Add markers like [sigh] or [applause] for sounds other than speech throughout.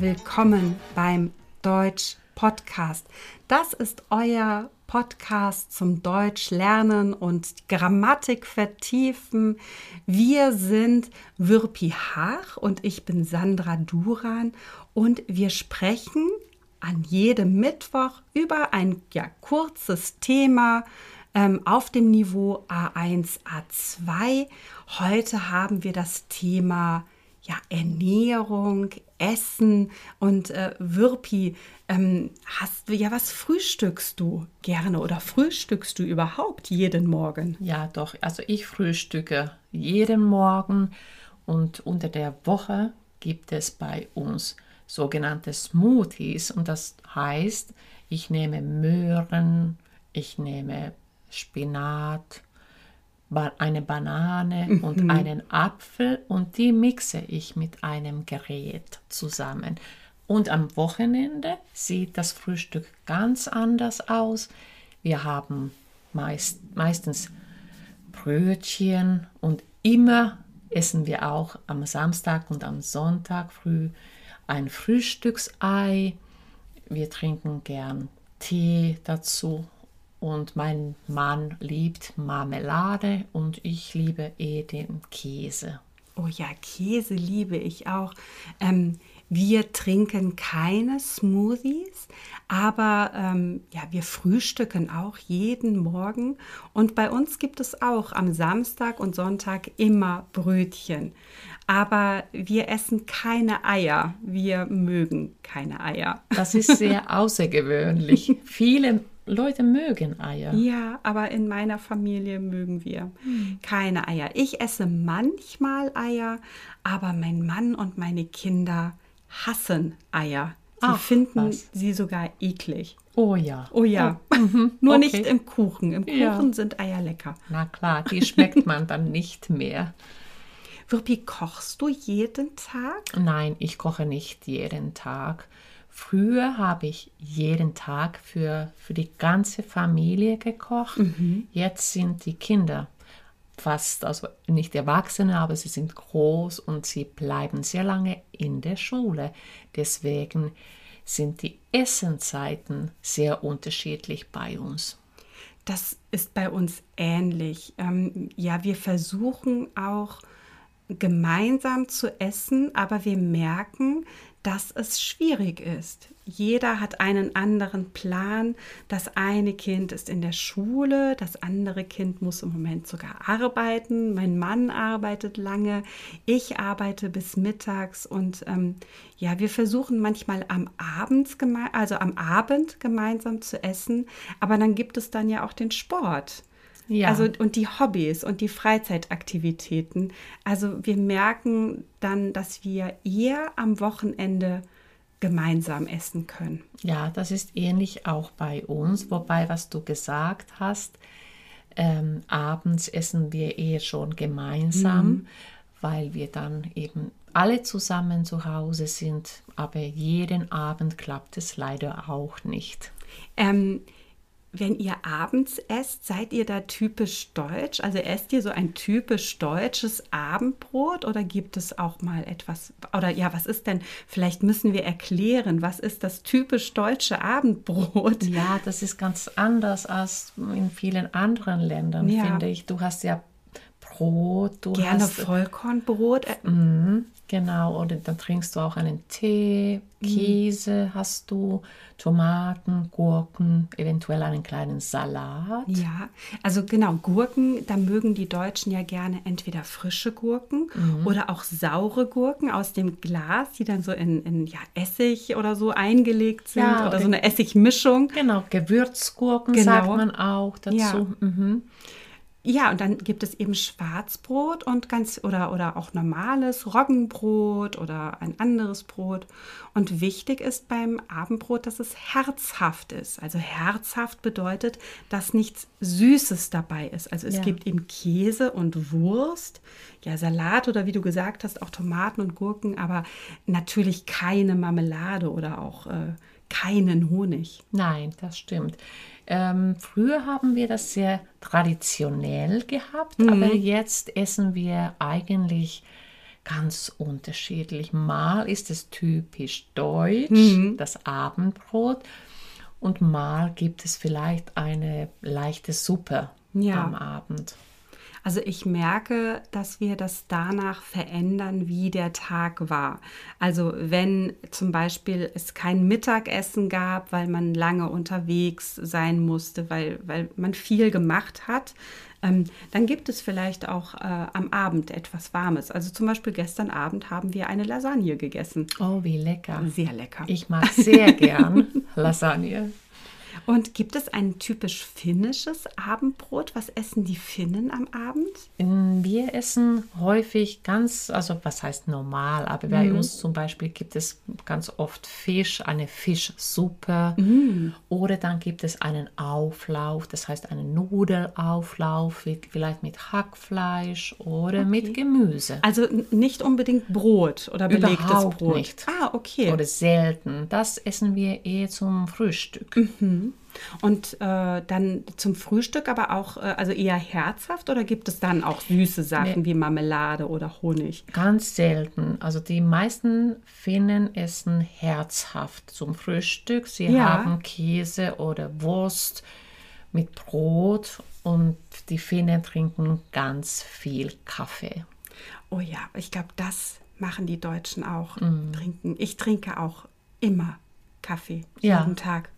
willkommen beim Deutsch Podcast. Das ist euer Podcast zum Deutsch lernen und Grammatik vertiefen. Wir sind Würpi Haag und ich bin Sandra Duran und wir sprechen an jedem Mittwoch über ein ja, kurzes Thema ähm, auf dem Niveau A1, A2. Heute haben wir das Thema ja, Ernährung, Essen und äh, Würpi. Ähm, hast du ja, was frühstückst du gerne oder frühstückst du überhaupt jeden Morgen? Ja, doch. Also ich frühstücke jeden Morgen und unter der Woche gibt es bei uns sogenannte Smoothies und das heißt, ich nehme Möhren, ich nehme Spinat, eine Banane mhm. und einen Apfel und die mixe ich mit einem Gerät zusammen. Und am Wochenende sieht das Frühstück ganz anders aus. Wir haben meist, meistens Brötchen und immer essen wir auch am Samstag und am Sonntag früh ein Frühstücksei. Wir trinken gern Tee dazu und mein Mann liebt Marmelade und ich liebe eh den Käse. Oh ja, Käse liebe ich auch. Ähm, wir trinken keine Smoothies, aber ähm, ja, wir frühstücken auch jeden Morgen. Und bei uns gibt es auch am Samstag und Sonntag immer Brötchen. Aber wir essen keine Eier. Wir mögen keine Eier. Das ist sehr [laughs] außergewöhnlich. Viele Leute mögen Eier. Ja, aber in meiner Familie mögen wir hm. keine Eier. Ich esse manchmal Eier, aber mein Mann und meine Kinder hassen Eier. Sie Ach, finden was? sie sogar eklig. Oh ja. Oh ja. Oh. Mhm. [laughs] Nur okay. nicht im Kuchen. Im Kuchen ja. sind Eier lecker. Na klar, die schmeckt man dann nicht mehr. Wirpi, kochst du jeden Tag? Nein, ich koche nicht jeden Tag. Früher habe ich jeden Tag für, für die ganze Familie gekocht. Mhm. Jetzt sind die Kinder fast, also nicht Erwachsene, aber sie sind groß und sie bleiben sehr lange in der Schule. Deswegen sind die Essenzeiten sehr unterschiedlich bei uns. Das ist bei uns ähnlich. Ähm, ja, wir versuchen auch gemeinsam zu essen, aber wir merken, dass es schwierig ist. Jeder hat einen anderen Plan. Das eine Kind ist in der Schule, das andere Kind muss im Moment sogar arbeiten. Mein Mann arbeitet lange, ich arbeite bis mittags und ähm, ja, wir versuchen manchmal am Abend, also am Abend gemeinsam zu essen, aber dann gibt es dann ja auch den Sport. Ja. Also und die Hobbys und die Freizeitaktivitäten. Also wir merken dann, dass wir eher am Wochenende gemeinsam essen können. Ja, das ist ähnlich auch bei uns. Wobei, was du gesagt hast, ähm, abends essen wir eher schon gemeinsam, mhm. weil wir dann eben alle zusammen zu Hause sind. Aber jeden Abend klappt es leider auch nicht. Ähm, wenn ihr abends esst, seid ihr da typisch deutsch? Also esst ihr so ein typisch deutsches Abendbrot oder gibt es auch mal etwas? Oder ja, was ist denn? Vielleicht müssen wir erklären, was ist das typisch deutsche Abendbrot? Ja, das ist ganz anders als in vielen anderen Ländern, ja. finde ich. Du hast ja Brot, du Gerne hast Vollkornbrot. Mhm. Genau, oder dann trinkst du auch einen Tee, mhm. Käse hast du, Tomaten, Gurken, eventuell einen kleinen Salat. Ja, also genau, Gurken, da mögen die Deutschen ja gerne entweder frische Gurken mhm. oder auch saure Gurken aus dem Glas, die dann so in, in ja, Essig oder so eingelegt sind ja, oder so eine Essigmischung. Genau, Gewürzgurken genau. sagt man auch dazu. Ja. Mhm. Ja, und dann gibt es eben Schwarzbrot und ganz oder, oder auch normales Roggenbrot oder ein anderes Brot. Und wichtig ist beim Abendbrot, dass es herzhaft ist. Also herzhaft bedeutet, dass nichts Süßes dabei ist. Also es ja. gibt eben Käse und Wurst, ja, Salat oder wie du gesagt hast, auch Tomaten und Gurken, aber natürlich keine Marmelade oder auch äh, keinen Honig. Nein, das stimmt. Ähm, früher haben wir das sehr traditionell gehabt, mhm. aber jetzt essen wir eigentlich ganz unterschiedlich. Mal ist es typisch deutsch, Mhm. das Abendbrot, und mal gibt es vielleicht eine leichte Suppe Ja. am Abend. Also ich merke, dass wir das danach verändern, wie der Tag war. Also wenn zum Beispiel es kein Mittagessen gab, weil man lange unterwegs sein musste, weil, weil man viel gemacht hat, ähm, dann gibt es vielleicht auch äh, am Abend etwas Warmes. Also zum Beispiel gestern Abend haben wir eine Lasagne gegessen. Oh, wie lecker. Sehr lecker. Ich mag sehr gern [laughs] Lasagne. Und gibt es ein typisch finnisches Abendbrot? Was essen die Finnen am Abend? Mm, Wir essen häufig ganz, also was heißt normal, aber bei uns zum Beispiel gibt es ganz oft Fisch, eine Fischsuppe oder dann gibt es einen Auflauf, das heißt einen Nudelauflauf, vielleicht mit Hackfleisch oder mit Gemüse. Also nicht unbedingt Brot oder belegtes Überhaupt Brot. nicht. Ah, okay. Oder selten. Das essen wir eher zum Frühstück. Und äh, dann zum Frühstück aber auch, äh, also eher herzhaft oder gibt es dann auch süße Sachen wie Marmelade oder Honig? Ganz selten. Also die meisten Finnen essen herzhaft zum Frühstück. Sie Ja. haben Käse oder Wurst mit Brot und die Finnen trinken ganz viel Kaffee. Oh ja, ich glaube, das machen die Deutschen auch. Mhm. Trinken. Ich trinke auch immer Kaffee Ja. jeden Tag.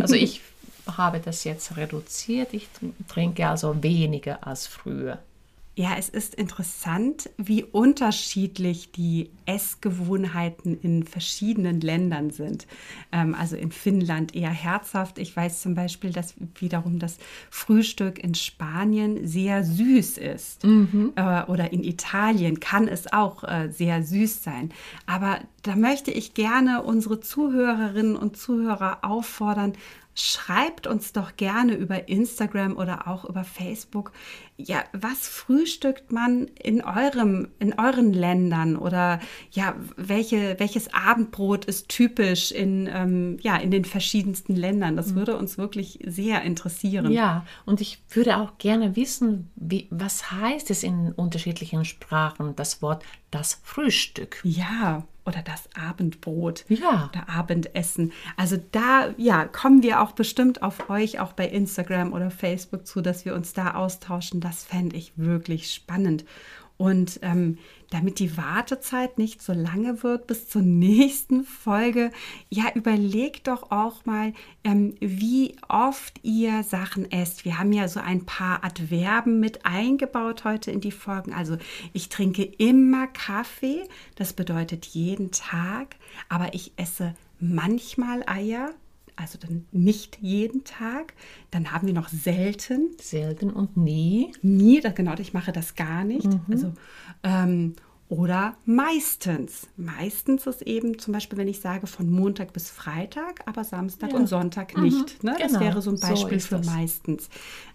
Also ich habe das jetzt reduziert. Ich trinke also weniger als früher. Ja, es ist interessant, wie unterschiedlich die Essgewohnheiten in verschiedenen Ländern sind. Ähm, also in Finnland eher herzhaft. Ich weiß zum Beispiel, dass wiederum das Frühstück in Spanien sehr süß ist. Äh, oder in Italien kann es auch äh, sehr süß sein. Aber da möchte ich gerne unsere Zuhörerinnen und Zuhörer auffordern, Schreibt uns doch gerne über Instagram oder auch über Facebook. Ja, was frühstückt man in eurem, in euren Ländern oder ja, welche, welches Abendbrot ist typisch in, ähm, ja, in den verschiedensten Ländern? Das würde uns wirklich sehr interessieren. Ja, und ich würde auch gerne wissen, wie, was heißt es in unterschiedlichen Sprachen, das Wort das Frühstück. Ja, oder das Abendbrot. Ja. Oder Abendessen. Also da, ja, kommen wir auch bestimmt auf euch, auch bei Instagram oder Facebook zu, dass wir uns da austauschen. Das fände ich wirklich spannend. Und ähm, damit die Wartezeit nicht so lange wird bis zur nächsten Folge, ja, überlegt doch auch mal, ähm, wie oft ihr Sachen esst. Wir haben ja so ein paar Adverben mit eingebaut heute in die Folgen. Also ich trinke immer Kaffee, das bedeutet jeden Tag, aber ich esse manchmal Eier, also dann nicht jeden Tag. Dann haben wir noch selten, Selten und nie. nie, das, genau, ich mache das gar nicht. Also, ähm, oder meistens. Meistens ist eben zum Beispiel, wenn ich sage von Montag bis Freitag, aber Samstag Ja. und Sonntag nicht. Ne? Das Genau, wäre so ein so Beispiel ist für das. meistens.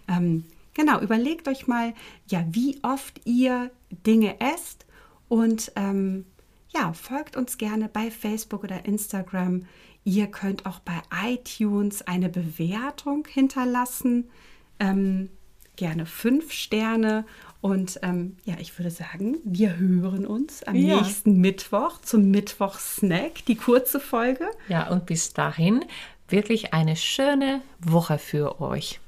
Ähm, genau, überlegt euch mal, ja, wie oft ihr Dinge esst und ähm, ja, folgt uns gerne bei Facebook oder Instagram. Ihr könnt auch bei iTunes eine Bewertung hinterlassen. Ähm, gerne fünf Sterne. Und ähm, ja, ich würde sagen, wir hören uns am Ja. nächsten Mittwoch zum Mittwoch-Snack, die kurze Folge. Ja, und bis dahin wirklich eine schöne Woche für euch.